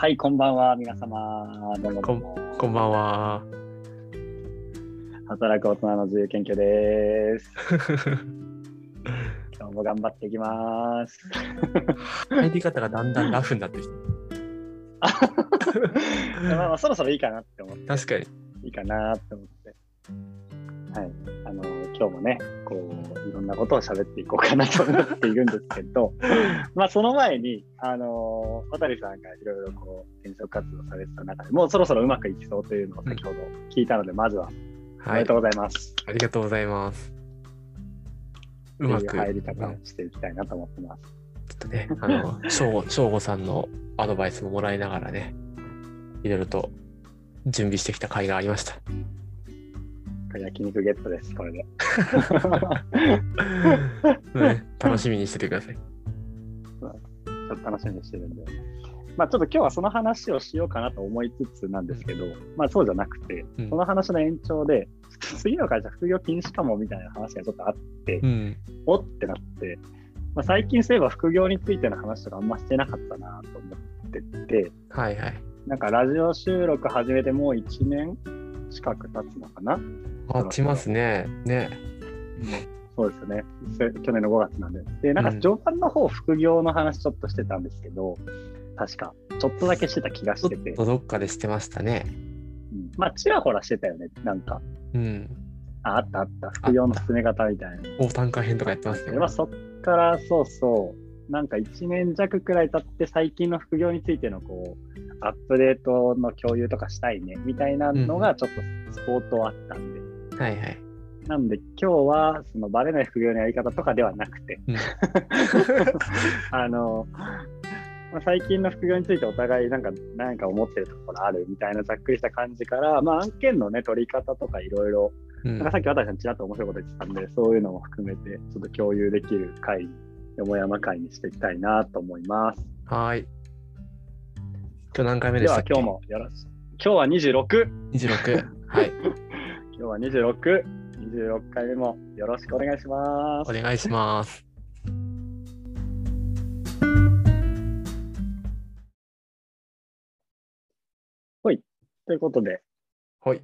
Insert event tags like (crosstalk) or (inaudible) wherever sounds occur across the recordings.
はい、こんばんは、皆様。どうもどうもこんばんは。働く大人の自由研究です。(laughs) 今日も頑張っていきます。入り方がだんだんラフになってき (laughs) まあまあ、そろそろいいかなって思って、た。確かに。いいかなって思って。はい。あの、今日もね、こう、いろんなことを喋っていこうかなと思っているんですけど、(laughs) まあ、その前に、あの、渡さんがいろいろこう、転職活動されてた中でもうそろそろうまくいきそうというのを先ほど聞いたので、まずは、おはいめでと。うございます。ありがとうございます。うまく。入り方うんをしていきたいなと思ってます。ちょっとね、あの、(laughs) 翔吾翔吾さんのアドバイスももらいながらね、いろいろと準備してきた甲斐がありました。焼肉ゲットです、これで。ね楽しみにしててください。ちょっと楽しみにしてるんで。まあちょっと今日はその話をしようかなと思いつつなんですけど、まあそうじゃなくて、うんその話の延長で、次の会社副業禁止かもみたいな話がちょっとあって、うん。おってなって、まあ、最近そういえば副業についての話とかあんましてなかったなと思ってて、はいはい。なんかラジオ収録始めてもう1年近く経つのかな待ちますね。ね。そうですよね。せ去年の5月なんで。で、なんかうん序盤の方、副業の話ちょっとしてたんですけど、確か、ちょっとだけしてた気がしててどっかでしてましたね。うんまあ、ちらほらしてたよね。なんか、うん。ああったあった、副業の進め方みたいな。大単価編とかやってますねで。まあ、そっから、そうそう、なんか1年弱くらい経って、最近の副業についてのこう、アップデートの共有とかしたいね、みたいなのがちょっとスポートあったんで。はいはい。なんで今日はそのバレない副業のやり方とかではなくて、うん (laughs) あの、まあ、最近の副業についてお互いなんかなんか思ってるところあるみたいなざっくりした感じから、まあ、案件のね取り方とかいろいろ、うんなんかさっき渡さんちらっと面白いこと言ってたんで、そういうのも含めてちょっと共有できる会、よもやま会にしていきたいなと思います。はーい。今日何回目ででしたっけ？は今日もよろし今日は26。26。はい。今日は26。26回目もよろしくお願いしますお。願いします。ということで、はい。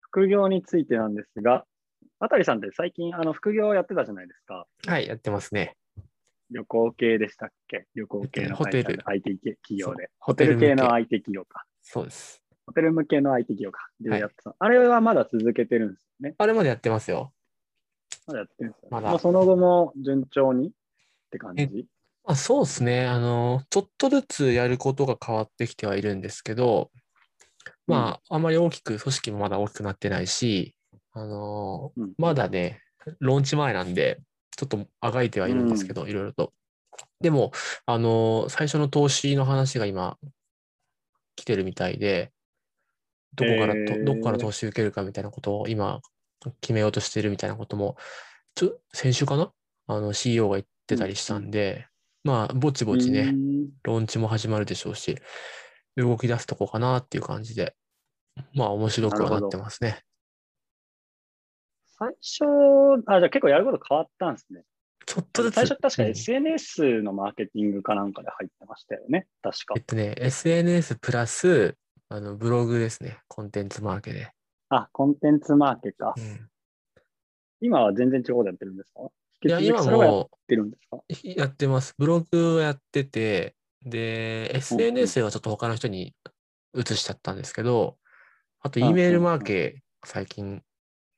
副業についてなんですが、渡さんって最近あの副業やってたじゃないですか。はい、やってますね。旅行系でしたっけ？旅行系のホテル IT 系企業で。ホホテル系の IT 企業か。そうです。ホテル向けの IT 企業か。ではいやってた。あれはまだ続けてるんですよね。あれまでやってますよ。まだやってるんですよ、ね。まだもうその後も順調にって感じ？まあ、そうですね。あの、ちょっとずつやることが変わってきてはいるんですけど、まあ、あまり大きく、組織もまだ大きくなってないし、あの、うんまだね、ローンチ前なんで、ちょっとあがいてはいるんですけど、いろいろと。でも、あの、最初の投資の話が今、来てるみたいで、どこからと、へーどこから投資受けるかみたいなことを今、決めようとしてるみたいなことも、ちょ、先週かな？あの、CEO が言ってたりしたんで、まあ、ぼちぼちね、うんローンチも始まるでしょうし、動き出すとこかなっていう感じで、まあ、面白くはなってますね。最初、あ、じゃあ結構やること変わったんですね。ちょっとずつ。最初確かうん SNS のマーケティングかなんかで入ってましたよね。確かえっ。とね、SNS プラス、あの、ブログですね。コンテンツマーケで。あ、コンテンツマーケか。うん今は全然違うことやってるんですか？いや、今引き続きそれはやっもてるんですか？やってます。ブログをやってて、で、SNS はちょっと他の人に移しちゃったんですけど、あと、E メールマーケ、最近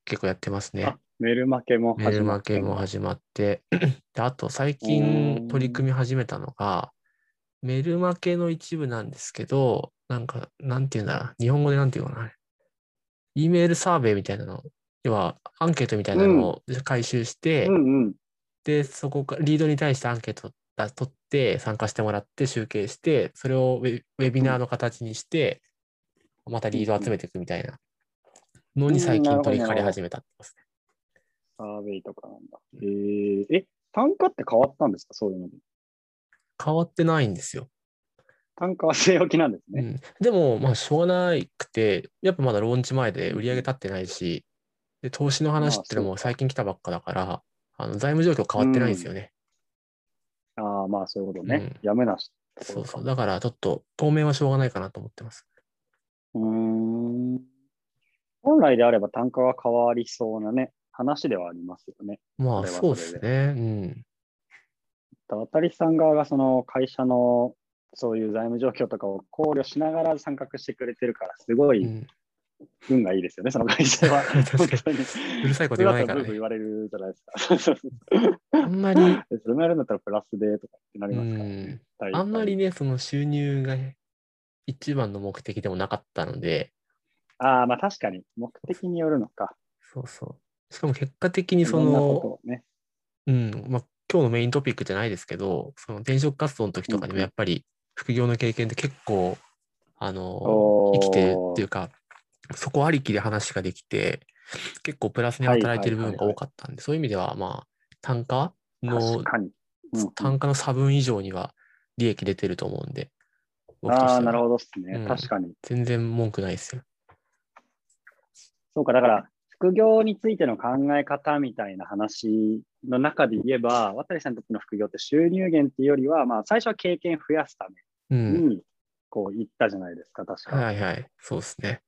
結構やってますねあ。メール負けもメールマーケも始まって、(clears throat) であと最近取り組み始めたのが、メールマーケの一部なんですけど、なんか、なんていうんだ？ろう、日本語でなんていうのかな？E メールサーベイみたいなの、要はアンケートみたいなのを回収して、うんうん。で、そこからリードに対してアンケートを取って参加してもらって集計して、それをウェビナーの形にして、またリードを集めていくみたいなのに最近取り掛かり始めたってますね。サーベイとかなんだ。えー、え、単価って変わったんですか？そういうので。変わってないんですよ。単価は据え置きなんですね。うん、でも、まあ、しょうがなくて、やっぱまだローンチ前で売り上げ立ってないし、で投資の話ってのも最近来たばっかだから、あの財務状況変わってないんですよね。ああ、まあそういうことね。うんやむなしそうそう。だからちょっと当面はしょうがないかなと思ってます。うーん。本来であれば単価が変わりそうなね、話ではありますよね。まあそそうでですね。渡りさん側がその会社のそういう財務状況とかを考慮しながら参画してくれてるから、すごいん、運がいいですよね、その会社は。(laughs) 確かに。うるさいこと言わないからね。言われるじゃないですか。あんまり、で (laughs) それもやるんだったらプラスでとかってなうりますから、ん。大体あんまりね、その収入が一番の目的でもなかったので、ああ、まあ確かに、目的によるのか。そうそう。しかも結果的にその。うん、まあ、今日のメイントピックじゃないですけど、その転職活動の時とかにうんうんもやっぱり副業の経験って結構、あの、生きてるっていうか、そこありきで話ができて、結構プラスに働いてる部分が多かったんで、そういう意味では、まあ、単価の。うんうん単価の差分以上には利益出てると思うんで、ああ、なるほどですね。うん確かに。全然文句ないですよ。そうか、だから、副業についての考え方みたいな話の中で言えば、渡さんにとっての副業って収入源っていうよりは、まあ、最初は経験増やすたうめん。に、こう言ったじゃないですか、確か。はいはい。そうですね。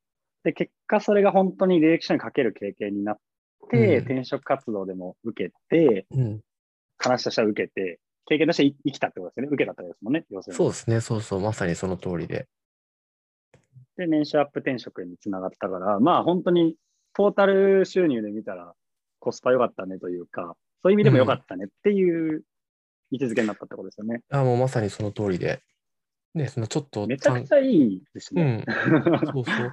で、結果それが本当に履歴書に書ける経験になって、うん転職活動でも受けて、うん。話としては受けて、経験として生きたってことですよね。受けたってことですもんね、要するに。そうですね。そうそう。まさにその通りで。で、年収アップ転職につながったから、まあ本当にトータル収入で見たらコスパ良かったねというか、そういう意味でも良かったねっていう位置づけになったってことですよね。あもうまさにその通りで。ね、そのちょっとめちゃくちゃいいですうね。ん。(laughs) そうそう。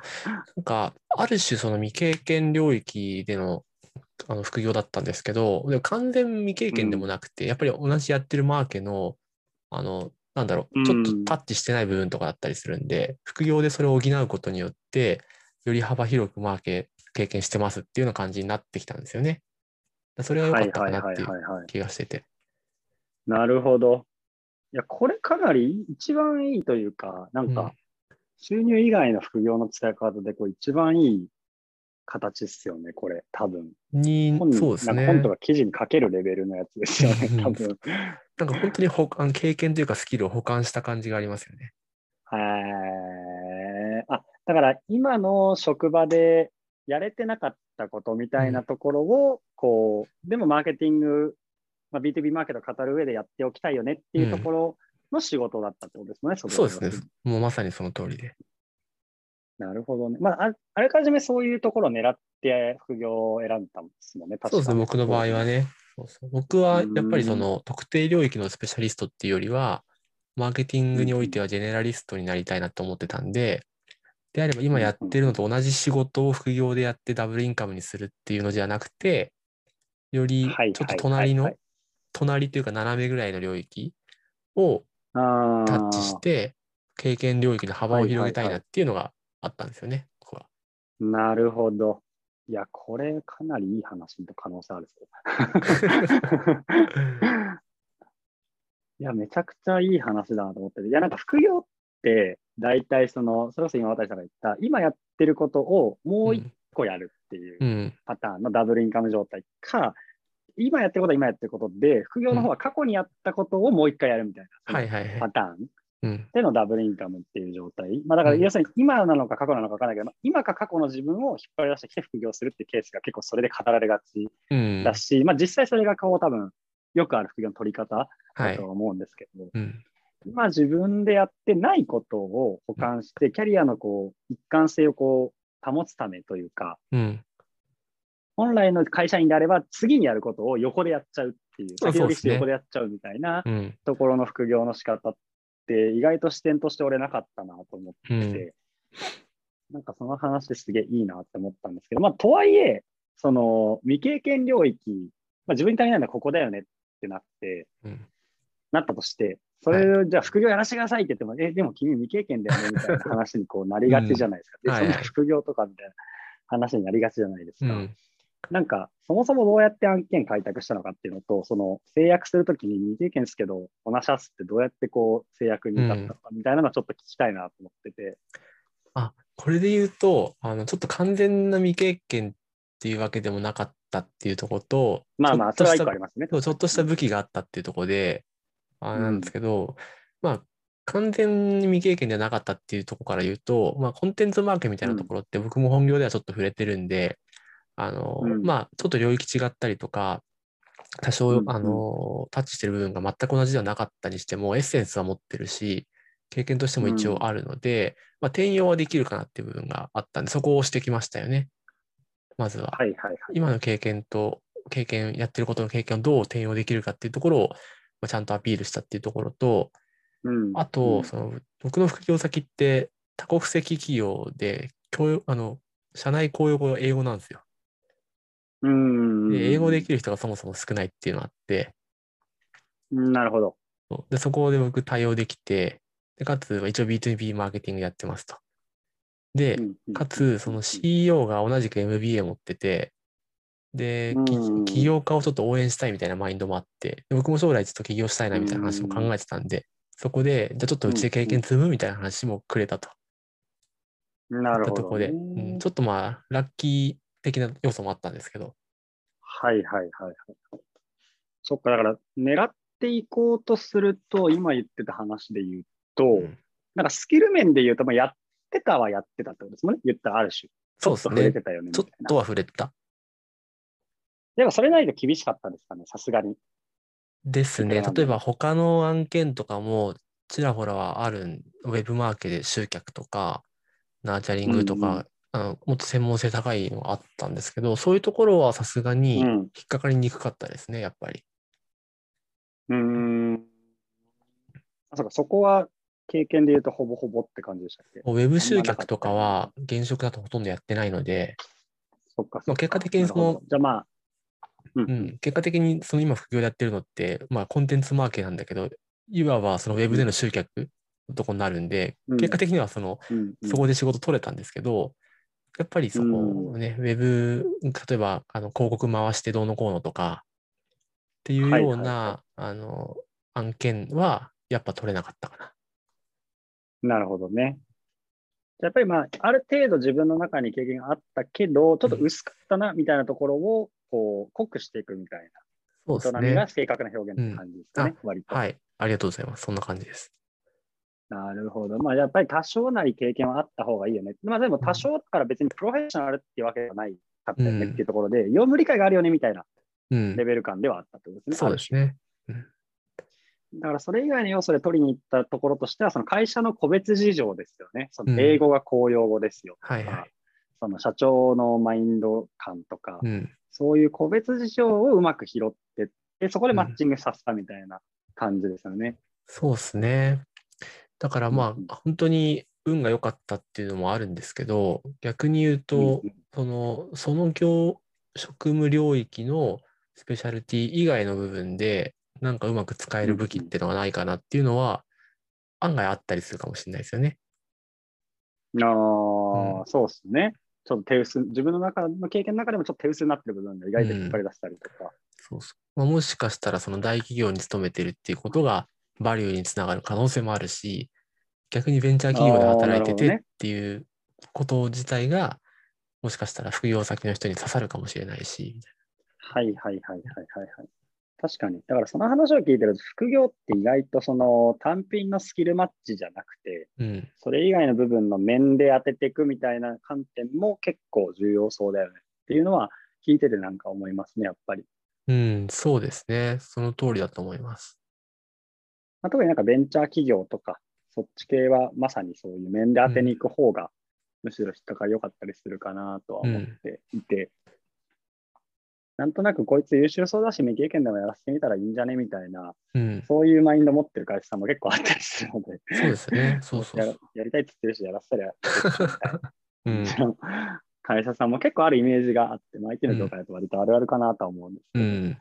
なんか、ある種その未経験領域でのあの副業だったんですけど、でも完全未経験でもなくて、やっぱり同じやってるマーケの、あの、なんだろう、ちょっとうんタッチしてない部分とかだったりするんで、副業でそれを補うことによって、より幅広くマーケ経験してますっていうような感じになってきたんですよね。それが良かったかなっていうはいはい。気がしてて。なるほど。いや、これかなり一番いいというか、なんうんか、収入以外の副業の使い方でこう一番いい形ですよね、これ、多分。に本、そうですね。なんか本とか記事に書けるレベルのやつですよね、多分。(laughs) なんか本当に保管、経験というかスキルを保管した感じがありますよね。へーあ、だから今の職場でやれてなかったことみたいなところを、こう、でもマーケティング、まあ、B2B マーケットを語る上でやっておきたいよねっていうところの仕事だったってことですね、そうですねね。。もうまさにその通りで。なるほどね。まあ、ああらかじめそういうところを狙って副業を選んだんですもんね、確かそうですね、僕の場合はね。そうそう僕はやっぱりそうんの特定領域のスペシャリストっていうよりは、マーケティングにおいてはジェネラリストになりたいなと思ってたんで、であれば今やってるのと同じ仕事を副業でやってダブルインカムにするっていうのじゃなくて、よりはいちょっと隣の隣というか斜めぐらいの領域をあタッチして、経験領域の幅を広げたいはいはいはないっていうのがあったんですよね、僕は。なるほど。いや、これかなりいい話の可能性あるぞ。(laughs) (laughs) いや、めちゃくちゃいい話だなと思ってて。いや、なんか副業って、大体その、それこそ今渡さんが言った、今やってることをもう一個やるっていううん。パターンのダブルインカム状態か、今やってることは今やってることで、副業の方は過去にやったことをもう一回やるみたいな、はいはいはい。パターンうん。でのダブルインカムっていう状態。まあだから、うん要するに今なのか過去なのか分からないけど、まあ今か過去の自分を引っ張り出してきて副業するっていうケースが結構それで語られがちうん。だし、まあ実際それがこう多分よくある副業の取り方はいだと。は思うんですけど、うん。今自分でやってないことを補完して、キャリアのこう一貫性をこう保つためというか、うん。本来の会社員であれば次にやることを横でやっちゃうっていう、あ先取りして横でやっちゃうみたいなうん。ところの副業の仕方って意外と視点として俺なかったなと思ってうん。て、なんかその話ですげえいいなって思ったんですけど、まあとはいえ、その未経験領域、まあ、自分に足りないのはここだよねってなって、うん。なったとして、それをじゃあ副業やらせてくださいって言っても、え、でも君未経験だよねみたいな話にこうなりがちじゃないですか。で、うんはいはいそんな副業とかみたいな話になりがちじゃないですか。うん。なんか、そもそもどうやって案件開拓したのかっていうのと、その制約するときに未経験ですけど、こなしゃすってどうやってこう制約に至ったのかみたいなのはちょっと聞きたいなと思ってて。あ、これで言うと、あの、ちょっと完全な未経験っていうわけでもなかったっていうところと、まあまあ、それは一ちょっとした個ありますね。ちょっとした武器があったっていうところで、あれなんですけど、まあ、完全に未経験ではなかったっていうところから言うと、まあ、コンテンツマーケみたいなところって僕も本業ではちょっと触れてるんで、あの、うんまあ、ちょっと領域違ったりとか、多少、うんうんあの、タッチしてる部分が全く同じではなかったにしても、エッセンスは持ってるし、経験としても一応あるので、まあ、転用はできるかなっていう部分があったんで、そこを押してきましたよね。まずは。はいはいはい。今の経験と、経験、やってることの経験をどう転用できるかっていうところを、まあ、ちゃんとアピールしたっていうところと、うんあと、その僕の副業先って多国籍企業で教養あの社内公用語が英語なんですよ。うん。で英語できる人がそもそも少ないっていうのがあって、うんなるほど。でそこで僕対応できて、でかつ一応 B2B マーケティングやってますと。で、かつその CEO が同じく MBA 持ってて、で、起業家をちょっと応援したいみたいなマインドもあって、で僕も将来ちょっと起業したいなみたいな話も考えてたんで、そこで、じゃあちょっとうちで経験積むみたいな話もくれたと。なるほど、ったとこで、ねうん、ちょっとまあ、ラッキー的な要素もあったんですけど、はいはいはいはい。そっか、だから狙っていこうとすると、今言ってた話で言うと、うんなんかスキル面で言うと、まあ、やってたはやってたってことですもんね。言ったらある種。そうですねちょっと触れて。たよねみちょっ。とは触れた。でもそれないと厳しかったですかね、さすがに。ですね。例えば他の案件とかもちらほらはあるん、ウェブマーケで集客とか、ナーチャリングとか、あのもっと専門性高いのがあったんですけど、そういうところはさすがにうん。引っかかりにくかったですね、やっぱり。うーん。あ、そうか、そこは経験で言うとほぼほぼって感じでしたっけ？ウェブ集客とかは現職だとほとんどやってないので、そっか、まあ結果的にそのじゃあまあ、ううん、結果的にその今副業でやってるのって、まあコンテンツマーケなんだけど、いわばそのウェブでの集客のとこになるんで、うん。結果的にはその、うん。うん。そこで仕事取れたんですけど、やっぱりそこね、ウェブ、例えばあの広告回してどうのこうのとかっていうような、あの案件はやっぱ取れなかったかな。なるほどね。やっぱりまあ、ある程度自分の中に経験があったけど、ちょっと薄かったなみたいなところを、こう、濃くしていくみたいそうですな、営みがね。正確な表現って感じですかね、割と。はい。ありがとうございます。そんな感じです。なるほど。まあ、やっぱり多少なり経験はあった方がいいよね。まあ、でも多少だから別にプロフェッショナルっていうわけではないかったよねっていうところで、業務理解があるよねみたいなうんレ。ベル感ではあったってことですね。そうですね。うんだからそれ以外の要素で取りに行ったところとしては、その会社の個別事情ですよね。その英語が公用語ですよとか、はいはい。その社長のマインド感とか、うん。そういう個別事情をうまく拾ってって、そこでマッチングさせたみたいな感じですよね。そうですね。だからまうんうんあ、本当に運が良かったっていうのもあるんですけど、逆に言うと、うんうんその、その業、職務領域のスペシャルティ以外の部分で、なんかうまく使える武器っていうのがないかなっていうのは、案外あったりするかもしれないですよね。ああ、うんそうですね。ちょっと手薄、自分の中の経験の中でもちょっと手薄になってる部分が意外と引っ張り出したりとか。そうそう。まあ、もしかしたらその大企業に勤めてるっていうことがバリューにつながる可能性もあるし、逆にベンチャー企業で働いててっていうこと自体が、もしかしたら副業先の人に刺さるかもしれないし、はいはいはいはいはいはい。確かに。だからその話を聞いてると、副業って意外とその単品のスキルマッチじゃなくて、な。うん。それ以外の部分の面で当てていくみたいな観点も結構重要そうだよねっていうのは聞いててなんか思いますね、やっぱり。うん、そうですね。その通りだと思います。まあ、特になんかベンチャー企業とか、そっち系はまさにそういう面で当てに行く方が、むしろ引っかかり良かったりするかなとは思っていて、なんとなくこいつ優秀そうだし未経験でもやらせてみたらいいんじゃねみたいな、うん。そういうマインド持ってる会社さんも結構あったりするので、そうですね。そうそうや。(laughs) やりたいって言ってるし、やらせたらやってるうん。(laughs) 会社さんも結構あるイメージがあって、まあ、IT の業界だと割とあるあるかなとは思うんですけど、うん。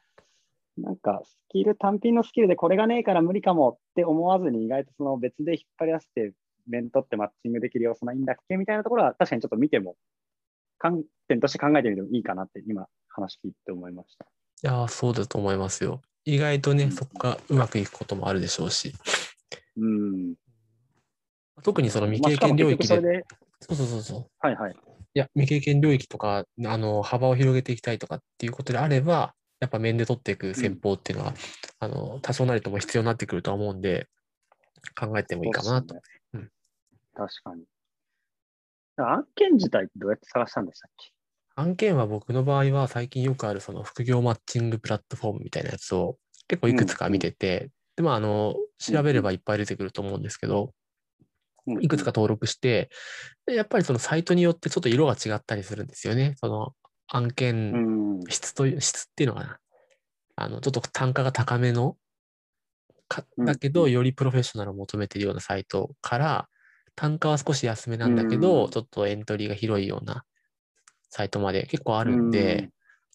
なんかスキル、単品のスキルでこれがねえから無理かもって思わずに、意外とその別で引っ張り出して、面取ってマッチングできる要素ないんだっけみたいなところは、確かにちょっと見ても、観点として考えてみてもいいかなって、今、話聞いて思いました。いやー、そうだと思いますよ。意外とね、うんそこがうまくいくこともあるでしょうし、うん。特にその未まあ経験領域で、しかも結局それで、そうそうそうそう。はいはい。いや、未経験領域とか、あの、幅を広げていきたいとかっていうことであれば、やっぱ面で取っていく戦法っていうのは、あの、多少なりとも必要になってくるとは思うんで、考えてもいいかなと。ね。うん。確かに。案件自体どうやって探したんでしたっけ？案件は僕の場合は最近よくあるその副業マッチングプラットフォームみたいなやつを結構いくつか見てて、で、まあ、あの、調べればいっぱい出てくると思うんですけど、いくつか登録して、でやっぱりそのサイトによってちょっと色が違ったりするんですよね。その案う件、ん。質という、質っていうのかな。あの、ちょっと単価が高めの、かうんだけど、よりプロフェッショナルを求めているようなサイトから、単価は少し安めなんだけど、うんちょっとエントリーが広いようなサイトまで結構あるんで、うん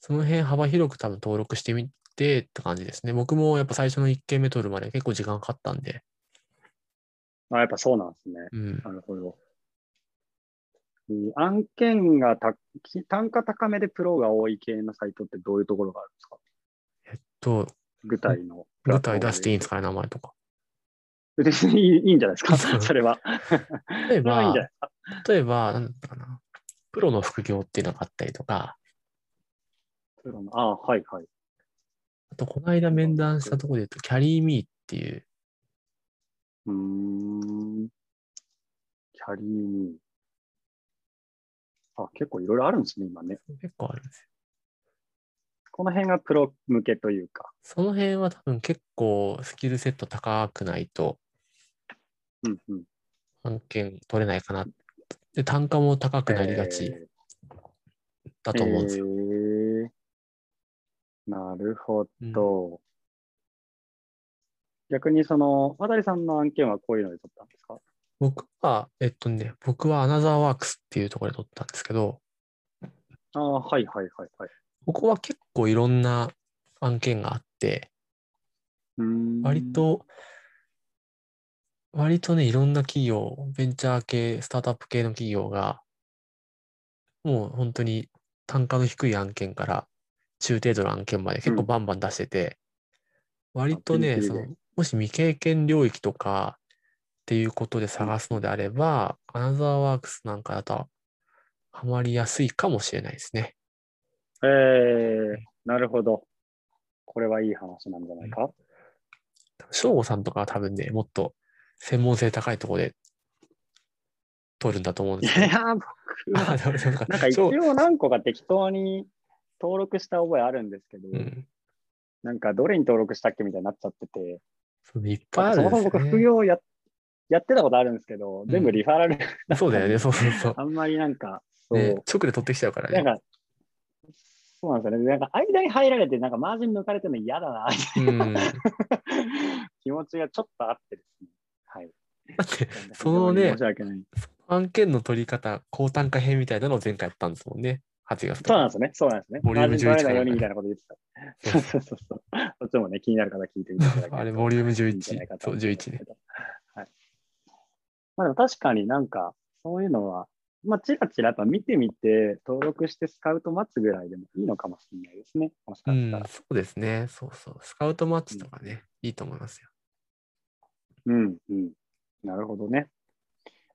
その辺幅広く多分登録してみてって感じですね。僕もやっぱ最初の1件目取るまで結構時間かかったんで、あ、やっぱそうなんですね。うん。なるほど。えー案件がたき単価高めでプロが多い系のサイトってどういうところがあるんですか？と、具体の。具体出していいんですかかね、名前とか。別にいいいいんじゃないですか、それは。例えばいですか？例えば、なんだかな。プロの副業っていうのがあったりとか、プロのあはいはい。あと、この間面談したところで言うと、キャリーミーっていう、うーん。キャリーに。あ、結構いろいろあるんですね、今ね。結構あるんですよ。この辺がプロ向けというか。その辺は多分結構スキルセット高くないとうんうん。案件取れないかな。で、単価も高くなりがちえだと思うんですよ。えーなるほど。逆にその、渡さんの案件はこういうので取ったんですか？僕は、えっとね、僕はアナザーワークスっていうところで取ったんですけど、ああ、はいはいはいはい。ここは結構いろんな案件があって、割、と、割とね、いろんな企業、ベンチャー系、スタートアップ系の企業が、もう本当に単価の低い案件から中程度の案件まで結構うん。バンバン出してて、割とね、その、もし未経験領域とかっていうことで探すのであれば、アナザーワークスなんかだとハマりやすいかもしれないですね。えー、なるほど。これはいい話なんじゃないか？翔吾さんとかは多分ね、もっと専門性高いところで取るんだと思うんいですけど。や、僕あは、なんか一翔応何個か適当に登録した覚えあるんですけど、うん。なんかどれに登録したっけみたいになっちゃってて、そういっぱいあそるんですよもそも僕副ね。業ややってたことあるんですけど、全部リファラル、そうだよね、そうそうそう。(laughs) あんまりなんか、そう、ね、直で取ってきちゃうからね。なんか、そうなんですよね。なんか間に入られて、なんかマージン抜かれてるの嫌だな、うん。だ (laughs) 気持ちがちょっとあってですね。はい。って、そのね申し訳ない。案件の取り方、高単価編みたいなのを前回やったんですもんね。8月。そうなんですね。そうなんですね。ボリュームマージン取られないよう11にみたいなこと言ってた。そうそうそうそう。(laughs) そっちもね、気になる方聞いてみていただけるとあれ、ボリュームいいんじゃないか11。そう、と思うんで11ね。まあでも確かになんか、そういうのは、まあ、ちらちらやっぱ見てみて、登録してスカウト待つぐらいでもいいのかもしれないですね。もしうかしたら。、んそうですね。そうそう。スカウトマッチとかね、いいと思いますよ。うん、うん。なるほどね。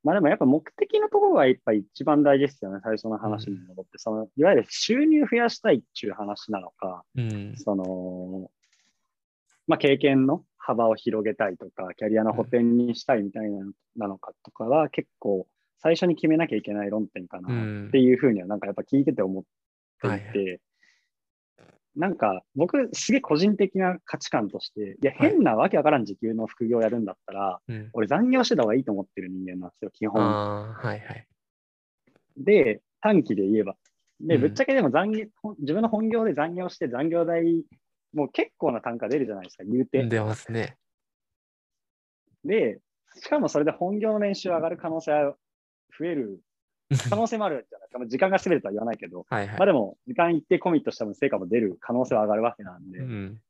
まあでもやっぱ目的のところがやっぱ一番大事ですよね。最初の話に戻って、その、いわゆる収入増やしたいっていう話なのか、うん。その、まあ経験の幅を広げたいとか、キャリアの補填にしたいみたいななのかとかは結構最初に決めなきゃいけない論点かう。なんっていうふうにはなんかやっぱ聞いてて思っていて、なんか僕すげえ個人的な価値観として、いや変なわけわからん時給の副業やるんだったら、うん。俺残業してた方がいいと思ってる人間なんですよ、基本。ああ、はいはい。で、短期で言えば。で、うんぶっちゃけでも残業、自分の本業で残業して残業代、もう結構な単価出るじゃないですか、言うて。出ますね。で、しかもそれで本業の年収上がる可能性は増える (laughs) 可能性もあるじゃないですか。まあ時間が全てとは言わないけど、はいはい。まあでも、時間一定コミットした分成果も出る可能性は上がるわけなんで、っうん。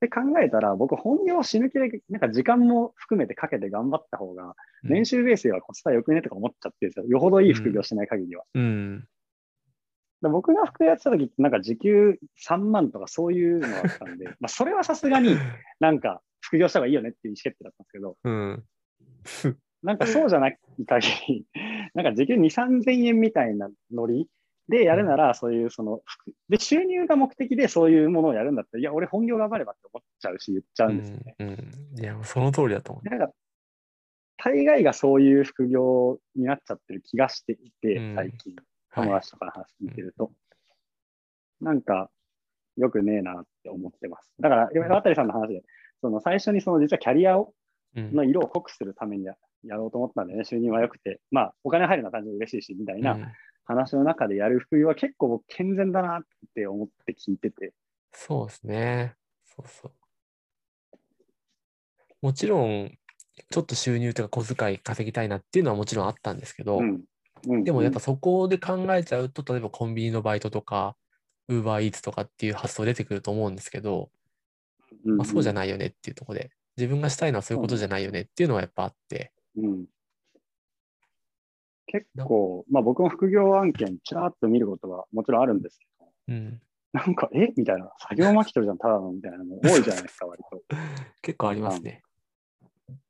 て考えたら、僕、本業を死ぬ気で、なんか時間も含めてかけて頑張った方が、年収ベースではコスパ良くねとか思っちゃってるんですよ。よほどいい副業してない限りは。うん。で僕が副業やってた時って、なんか時給3万とかそういうのがあったんで、(laughs) まあそれはさすがになんか副業した方がいいよねっていう意思決定だったんですけど、うん。なんかそうじゃない限り、(laughs) なんか時給2、3000円みたいなノリでやるなら、そういうその、副で、収入が目的でそういうものをやるんだったら、いや、俺本業頑張ればって思っちゃうし、言っちゃううんですよね。ん。うん。いや、もうその通りだと思う。なんか、大概がそういう副業になっちゃってる気がしていて、うん最近、はい友達とかの話聞いてると。なんか、よくねえなって思ってます。だから、渡さんの話で、その最初にその実はキャリアをうんの色を濃くするためにややろうと思ったんでね、収入は良くて、まあ、お金入るのは単純に嬉しいし、みたいなうん話の中でやる副業は結構僕健全だなって思って聞いてて。そうですね。そうそう。もちろん、ちょっと収入とか小遣い稼ぎたいなっていうのはもちろんあったんですけど、うん。うん、でもやっぱそこで考えちゃうと、例えばコンビニのバイトとか、ウーバーイーツとかっていう発想出てくると思うんですけど、うん、まあ、そうじゃい。ないよねっていうところで、自分がしたいのはそういうことじゃないよねっていうのはやっぱあって、うん、結構、まあ僕も副業案件ちらっと見ることはもちろんあるんですけど、うん、なんか、え？みたいな、作業巻き取りじゃん、ただのみたいなの多いじゃないですか、割と。(laughs) 結構ありますね。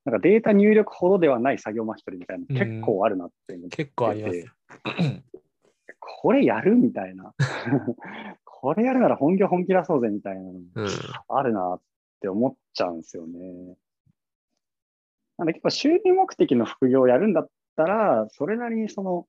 なんかデータ入力ほどではない作業巻き取りみたいなの結構あるなって思ってて、結構あります。これやるみたいな。(laughs) これやるなら本業本気出そうぜみたいなのうん、あるなって思っちゃうんですよね。なんで結構収入目的の副業をやるんだったら、それなりにその、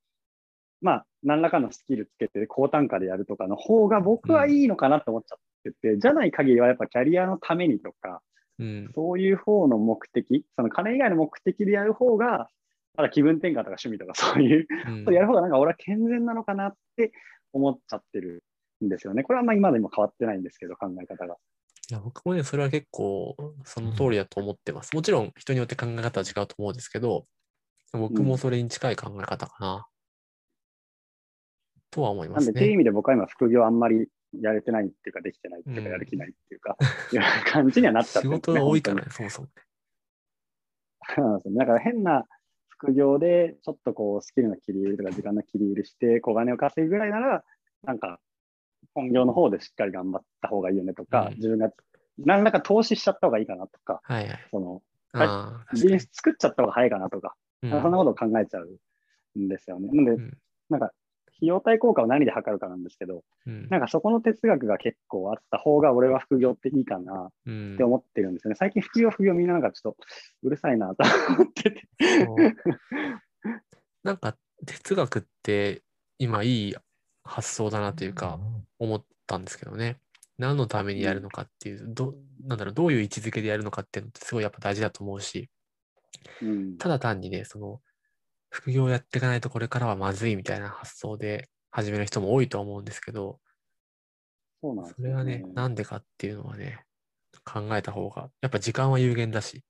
まあ、何らかのスキルつけて高単価でやるとかの方が僕はいいのかなと思っちゃってて、じゃない限りはやっぱキャリアのためにとか、うん、そういう方の目的、その金以外の目的でやる方が、まだ気分転換とか趣味とかそういううんやる方がなんか俺は健全なのかなって思っちゃってるんですよね。これはまあ今でも変わってないんですけど、考え方が。いや僕もね、それは結構その通りだと思ってます。もちろん人によって考え方は違うと思うんですけど、僕もそれに近い考え方かな。とは思いまなんで、すね。っていう意味で僕は今副業あんまりやれてないっていうか、できてないっていうか、うん。やる気ないっていうか、いう感じにはなっちゃって仕事が多いから本ね、そもそうだから変な副業で、ちょっとこう、スキルの切り売りとか時間の切り売りして、小金を稼ぐぐらいなら、なんか、本業の方でしっかり頑張った方がいいよねとか、うん。自分が何らか投資しちゃった方がいいかなとか、はいはい。その、ビジネス作っちゃった方が早いかなとか、に。なん。かそんなことを考えちゃうんですよね。なんで、うん。なんか、費用対効果を何で測るかなんですけど、うんなんかそこの哲学が結構あった方が、俺は副業っていいかなうんって思ってるんですよね。最近副業、副業みんななんかちょっとうるさいなと思ってて。なんか哲学って今いい発想だなというか思ったんですけどね。何のためにやるのかっていう、どなんだろう、どういう位置づけでやるのかっていうのってすごいやっぱ大事だと思うし、うん、ただ単にね、その副業やっていかないとこれからはまずいみたいな発想で始める人も多いとは思うんですけど、そうなんですよそれはね、なんでかっていうのはね、考えた方が、やっぱ時間は有限だし、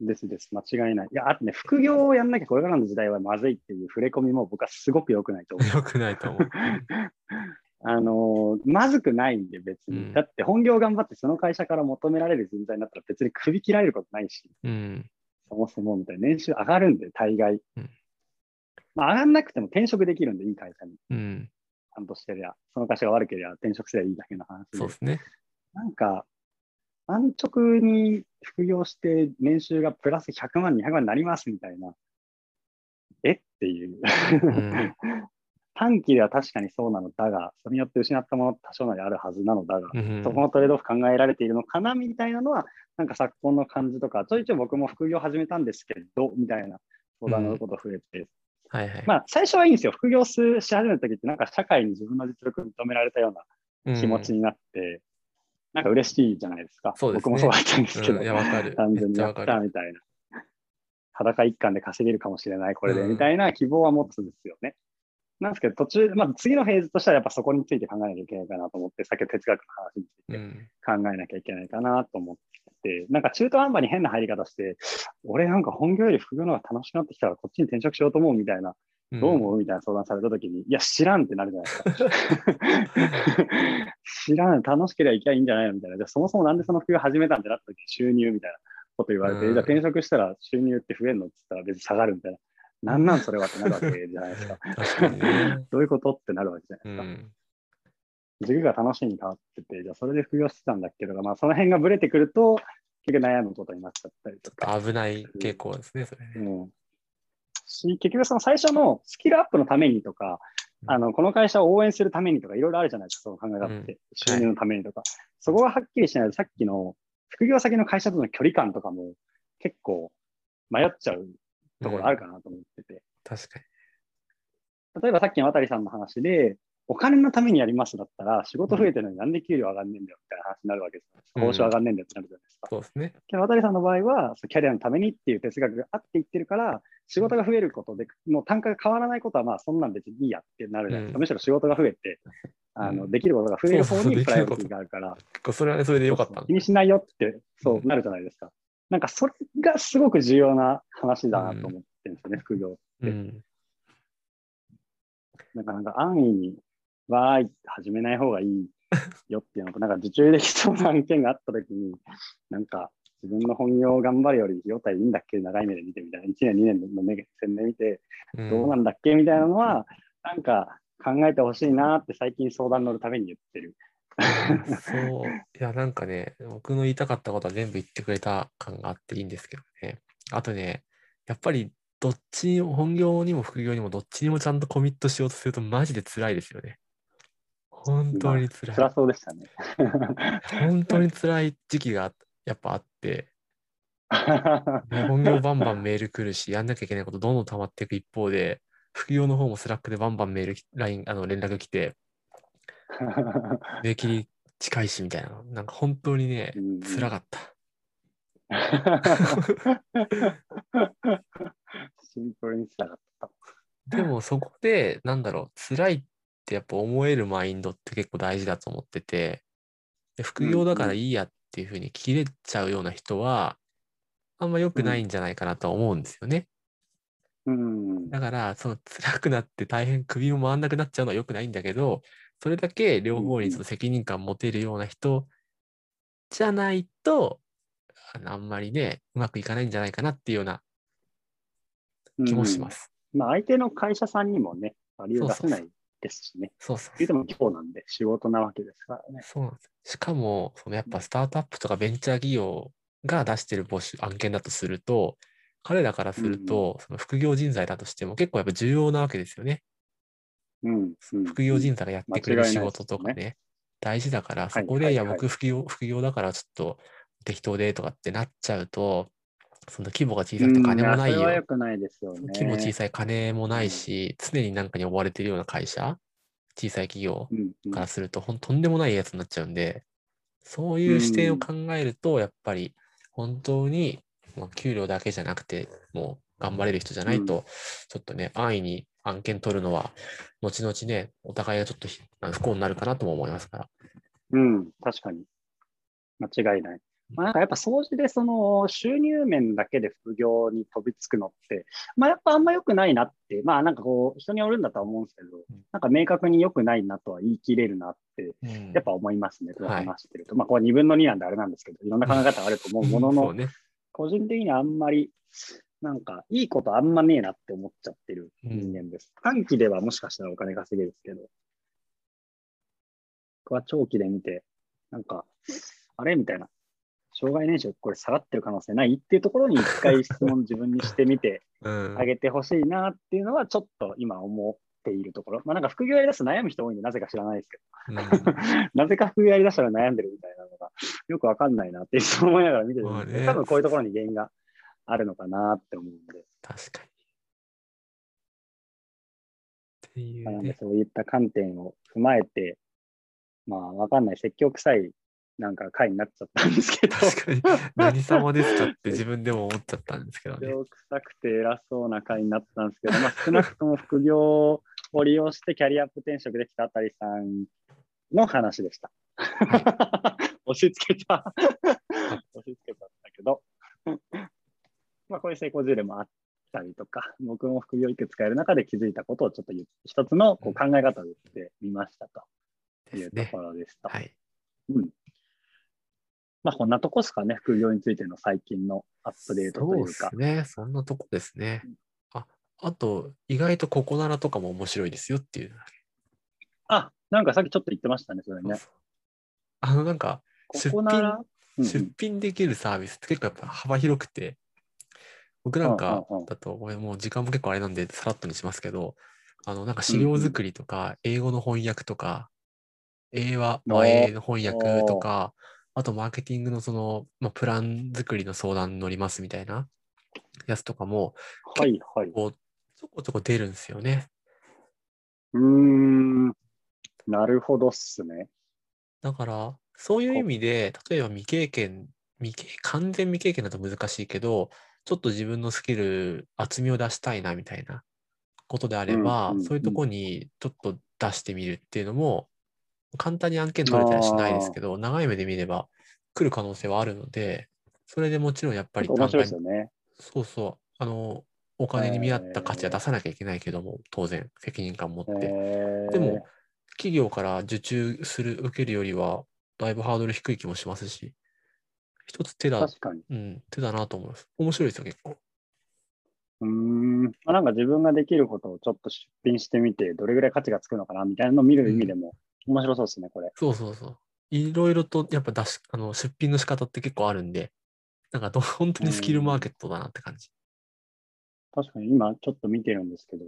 ですです、間違いない。いや、あとね、副業をやんなきゃこれからの時代はまずいっていう触れ込みも僕はすごく良くないと思う。良くないと思う。(laughs) あのーまずくないんで別に、うん。だって本業頑張ってその会社から求められる人材になったら別に首切られることないし、うん、そもそもみたいな年収上がるんで、大概。うんまあ、上がんなくても転職できるんで、いい会社に。うん、ちゃんとしてりゃ、その会社が悪ければ転職すればいいだけの話で。そうですね。なんか、安直に副業して年収がプラス100万、200万になりますみたいな。え？っていう。ん (laughs) 短期では確かにそうなのだが、それによって失ったもの多少なりあるはずなのだが、うんそこのトレードオフ考えられているのかなみたいなのは、なんか昨今の感じとか、ちょいちょい僕も副業始めたんですけど、みたいな相談のこと増えて、はいはい。まあ最初はいいんですよ。副業し始めた時って、なんか社会に自分の実力を認められたような気持ちになって、なんか嬉しいじゃないですか。そうですね僕もそうだったんですけど、うんいや、わかる。単純にやっ。たみたいな。裸一貫で稼げるかもしれない、これで、うんみたいな希望は持つんですよね。なんですけど、途中、まあ、次のフェーズとしてはやっぱそこについて考えなきゃいけないかなと思って、さっきの哲学の話についてうん、考えなきゃいけないかなと思って、なんか中途半端に変な入り方して、俺なんか本業より副業の方が楽しくなってきたからこっちに転職しようと思うみたいな、どう思うみたいな相談されたときに、いや、知らんってなるじゃないですか。知らん、楽しければいきゃいいんじゃないのみたいな。じゃあそもそもなんでその副業始めたんってなったときに収入みたいなこと言われて、うんじゃあ転職したら収入って増えるのって言ったら別に下がるみたいな。なんなんそれはってなるわけじゃないですか。(laughs) どういうことってなるわけじゃなういですか。ん。軸が楽しいに変わってて、じゃあそれで副業してたんだけど、まあその辺がブレてくると、結局悩むことになっちゃったりとか。危ない傾向ですね、それね。うん。し、結局その最初のスキルアップのためにとか、うんあの、この会社を応援するためにとか、いろいろあるじゃないですか、その考え方って。収入のためにとか。そこがはっきりしないと、さっきの副業先の会社との距離感とかも結構迷っちゃうところあるかなと思ってて。確かに。例えばさっきの渡さんの話で、お金のためにやりますだったら、仕事増えてるのになんで給料上がんねえんだよみたいな話になるわけです報酬上がんねえんだよってなるじゃないですか。そうですね。けど渡さんの場合は、キャリアのためにっていう哲学があって言ってるから、仕事が増えることで、もう単価が変わらないことは、まあそんなん別にいいやってなるじゃないですか。うんむしろ仕事が増えて、あの、うんできることが増える方にプライオリティがあるから、それはね、それでよかった気にしないよって、そううんなるじゃないですか。なんかそれがすごく重要な話だなと思ってるんですよね、副業。うん。なかなか安易に、わーいって始めない方がいいよっていうのと、なんか受注できそうな案件があったときに、なんか自分の本業を頑張るより費用対いいんだっけ長い目で見てみたいな、1年、2年の目線で見て、うんどうなんだっけみたいなのは、なんか考えてほしいなって最近相談乗るために言ってる。そう。いや、なんかね、僕の言いたかったことは全部言ってくれた感があっていいんですけどね。あとね、やっぱりどっちにも、本業にも副業にもどっちにもちゃんとコミットしようとするとマジで辛いですよね。本当に辛い。辛そうでしたね。(laughs) 本当に辛い時期がやっぱあって、(laughs) ね本業バンバンメール来るし、やんなきゃいけないことどんどん溜まっていく一方で、副業の方も Slack でバンバンメール、LINE、あの連絡来て、締め切り近いしみたいな、なんか本当にねうんうん、辛かった。シンプルに辛かった。でもそこで、なんだろう、辛いってやっぱ思えるマインドって結構大事だと思ってて、で副業だからいいやっていうふうに切れちゃうような人は、あんま良くないんじゃないかなとは思うんですよね。うん。だから、その辛くなって大変首も回んなくなっちゃうのは良くないんだけど、それだけ両方にその責任感持てるような人じゃないと、あのあんまりね、うまくいかないんじゃないかなっていうような気もします。まあ相手の会社さんにもね、バリュー出せないですしね。そうそう言うても今日なんで仕事なわけですからね。そうなんです。しかも、そのやっぱスタートアップとかベンチャー企業が出してる募集案件だとすると、彼らからすると、その副業人材だとしても結構やっぱ重要なわけですよね。うん。うん。副業人材がやってくれる仕事とかね、ね。大事だから、はいそこで、いや、僕副業、副業だからちょっと適当でとかってなっちゃうと、その規模が小さくて金もないよ。ないですよね。規模小さい金もないし、常に何かに追われてるような会社、小さい企業からすると、ほんとんでもないやつになっちゃうんで、そういう視点を考えると、やっぱり本当に、まあ、給料だけじゃなくて、もう頑張れる人じゃないと、ちょっとね、安易に案件取るのは、後々ね、お互いがちょっと不幸になるかなとも思いますから。うん、確かに。間違いない。まあ、なんかやっぱ掃除でその収入面だけで副業に飛びつくのって、まあやっぱあんま良くないなって、まあなんかこう人によるんだとは思うんですけど、なんか明確に良くないなとは言い切れるなって、やっぱ思いますね、こうはい話してると。まあこれ2分の2なんであれなんですけど、いろんな考え方あると思うものの。個人的にはあんまり、なんかいいことあんまねえなって思っちゃっ人間です。短期ではもしかしたらお金稼げるんですけど、僕は長期で見て、なんか、あれみたいな。障害年収これ下がってる可能性ないっていうところに一回質問自分にしてみて (laughs) うんあげてほしいなっていうのはちょっと今思っているところ。まあなんか副業やりだすと悩む人多いんでなぜか知らないですけうんど、(laughs) なぜか副業やりだしたら悩んでるみたいなのがよくわかんないなって思いながら見てるんで、多分こういうところに原因があるのかなって思うんで、確かに。っていまあうね。そういった観点を踏まえて、まあわかんない説教臭いなんか回になっちゃったんですけど、確かに。(laughs) 何様ですかって自分でも思っちゃったんですけどね。説教臭くて偉そうな回になったんですけど、まあ少なくとも副業を利用してキャリアアップ転職できたあたりさんの話でした。(laughs) 押し付けた。押し付けたんだけど、まあこういう成功事例もあったりとか、僕も副業いくつかやる中で気づいたことをちょっと一つのこう考え方を言ってみましたとですねいうとこ。ろでした。はい。うん。まあこんなとこですかね、副業についての最近のアップデートというかそうです。ね。そんなとこですね。あ、あと、意外とココナラとかも面白いですよっていう。あ、なんかさっきちょっと言ってましたね、それね。あの、なんか、こ出こなら、うんうん出品できるサービスって結構やっぱ幅広くて、僕なんかだと、これもう時間も結構あれなんで、さらっとにしますけど、あの、なんか資料作りとか、英語の翻訳とか、英和、英の翻訳とか、あとマーケティングのその、まあ、プラン作りの相談乗りますみたいな、やつとかも、はいはい。こう、ちょこちょこ出るんですよね。うーん。なるほどっすね。だから、そういう意味で、例えば未経験、未経完全未経験だと難しいけど、ちょっと自分のスキル、厚みを出したいなみたいなことであれば、そういうとこにちょっと出してみるっていうのも、簡単に案件取れたりはしないですけど、長い目で見れば来る可能性はあるので、それでもちろんやっぱり面白いですによね。そうそう、あの、お金に見合った価値は出さなきゃいけないけども、当然、責任感を持って。えー。でも、企業から受注する、受けるよりは、だいぶハードル低い気もしますし、一つ手だ、確かに。うん、手だなと思います。面白いですよ、結構。うーん。まあなんか自分ができることをちょっと出品してみて、どれぐらい価値がつくのかなみたいなのを見る意味でも面白そうですね、これ。そうそうそう。いろいろと、やっぱ出し、あの、出品の仕方って結構あるんで、なんかど、(laughs) 本当にスキルマーケットだなって感じ。確かに今ちょっと見てるんですけど、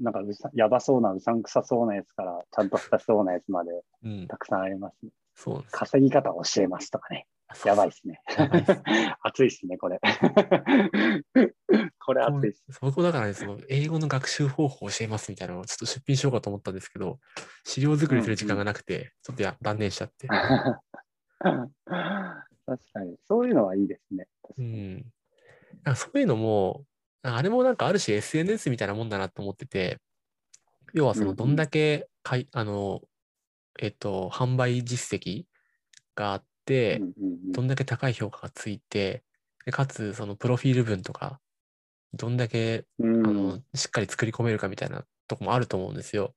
なんかうさやばそうな、うさんくさそうなやつから、ちゃんとしたそうなやつまでうん、たくさんありますね。そうなんです。稼ぎ方を教えますとかね。やばいですねやばいっす。(laughs) ね、これ。(laughs) これ熱いっす。そこだからね、その英語の学習方法を教えますみたいなのをちょっと出品しようかと思ったんですけど、資料作りする時間がなくて、ちょっとや断念しちゃって。確かに。そういうのはいいですね。うん。なんかそういうのも、あれもなんかある種 SNS みたいなもんだなと思ってて、要はそうんうんのどんだけかい、あの、えっと、販売実績があってうん、うんうんどんだけ高い評価がついて、でかつそのプロフィール文とか、どんだけうん。あのしっかり作り込めるかみたいなとこもあると思うんですよ。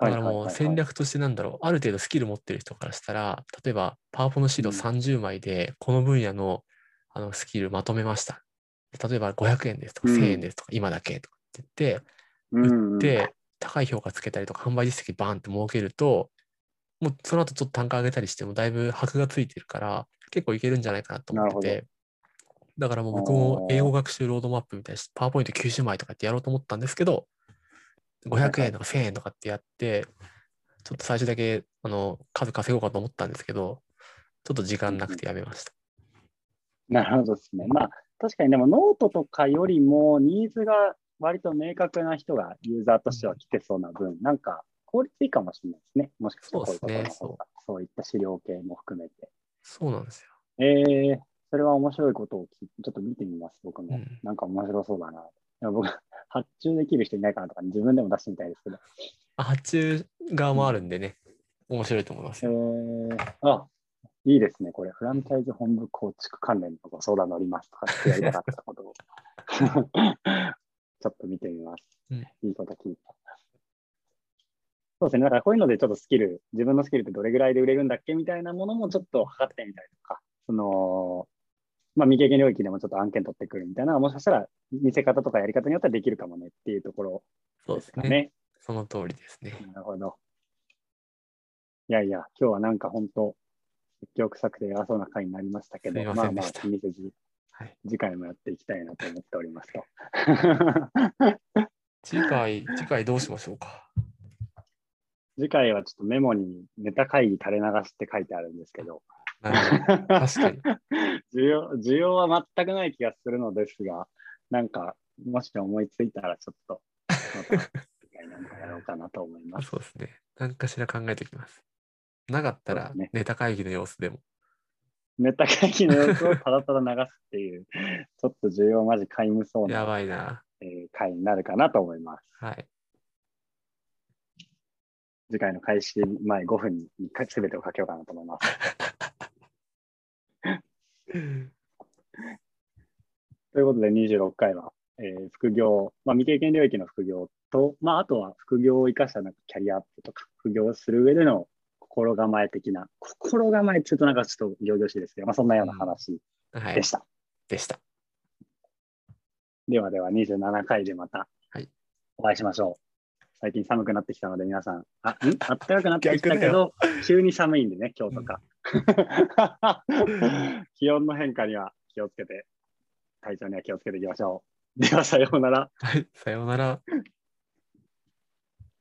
だからもう戦略としてなんだろう、ある程度スキル持ってる人からしたら、例えばパワポの資料うん。30枚で、この分野のあのスキルまとめました。例えば500円ですとかうん。1000円ですとか、今だけとかって言って、うんうん。で、高い評価つけたりとか、販売実績バーンって設けると、もうその後ちょっと単価上げたりしても、だいぶ箔がついてるから、結構いけるんじゃないかなと思ってなて。だからもう僕も英語学習ロードマップみたいな、パワーポイント90枚とかってやろうと思ったんですけど、500円とか1000円とかってやって、ちょっと最初だけあの数稼ごうかと思ったんですけど、ちょっと時間なくてやめました。なるほどですね。まあ、確かにでもノートとかよりもニーズが割と明確な人がユーザーとしては来てそうな分、なんか効率いいかもしれないですね。もしかしたらこういうところの方がそういった資料系も含めて。そうなんですよ。えー、それは面白いことを聞いちょっと見てみます、僕も。うんなんか面白そうだな。いや僕、(laughs) 発注できる人いないかなとか、自分でも出してみたいですけど。あ発注側もあるんでね、面白いと思いますえよ。ー、あ、いいですね。これ、フランチャイズ本部構築関連のご相談乗りますとかってやりたかったことを。(laughs) ちょっと見てみます。うんいいこと聞いた。そうですね。だからこういうのでちょっとスキル、自分のスキルってどれぐらいで売れるんだっけみたいなものもちょっと測ってみたりとか、その、まあ未経験領域でもちょっと案件取ってくるみたいなもしかしたら見せ方とかやり方によってはできるかもねっていうところそうでかね。ですすね。その通りですね。なるほど。いやいや、今日はなんか本当、積極臭くて偉そうな回になりましたけど、ままあまあ気にせず、はい次回もやっていきたいなと思っておりますと。(laughs) 次回、次回どうしましょうか。次回はちょっとメモにネタ会議垂れ流しって書いてあるんですけど。確かに。(laughs) 需要需要は全くない気がするのですが、なんか、もし思いついたらちょっと、なんかやろうかなと思います。そうですね。何かしら考えておきます。なかったらネタ会議の様子でも。ネタ会議の様子をただただ流すっていう、ちょっと需要マジ皆無そうやな、ばいな。えー回になるかなと思います。はい。次回の開始前5分にすべてをかけようかなと思います。(laughs) ということで26回は、えー副業、まあ、未経験領域の副業と、まあ、あとは副業を生かしたなんかキャリアアップとか、副業をする上での心構え的な、心構えっていうとなんかちょっと行々しいですけど、まあ、そんなような話はいで。した。でした。ではでは27回でまたはいお会いしましょう。最近寒くなってきたので皆さん、あ、ん？あったかくなってきたけど、急に寒いんでね、今日とか。(laughs) 気温の変化には気をつけて、体調には気をつけていきましょう。では、さようなら。はい。さようなら。